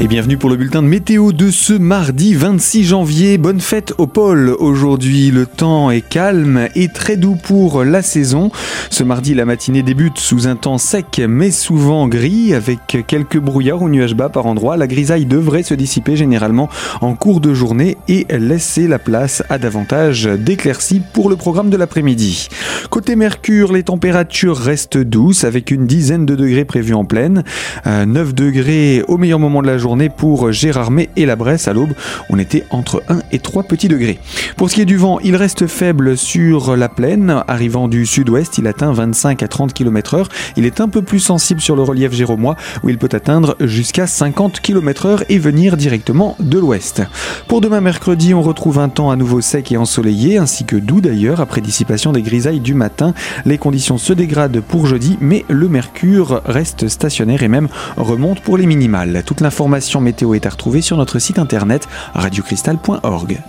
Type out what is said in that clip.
Et bienvenue pour le bulletin de météo de ce mardi 26 janvier. Bonne fête au pôle. Aujourd'hui, le temps est calme et très doux pour la saison. Ce mardi, la matinée débute sous un temps sec mais souvent gris avec quelques brouillards ou nuages bas par endroits. La grisaille devrait se dissiper généralement en cours de journée et laisser la place à davantage d'éclaircies pour le programme de l'après-midi. Côté Mercure, les températures restent douces avec une dizaine de degrés prévus en pleine. 9 euh, degrés au meilleur moment de la journée pour Gérardmer et la Bresse. À l'aube, on était entre 1 et 3 petits degrés. Pour ce qui est du vent, il reste faible sur la plaine. Arrivant du sud-ouest, il atteint 25 à 30 km heure. Il est un peu plus sensible sur le relief géromois où il peut atteindre jusqu'à 50 km heure et venir directement de l'ouest. Pour demain mercredi, on retrouve un temps à nouveau sec et ensoleillé ainsi que doux d'ailleurs après dissipation des grisailles du matin. Les conditions se dégradent pour jeudi mais le mercure reste stationnaire et même remonte pour les minimales. Toute l'information météo est à retrouver sur notre site internet radiocristal.org.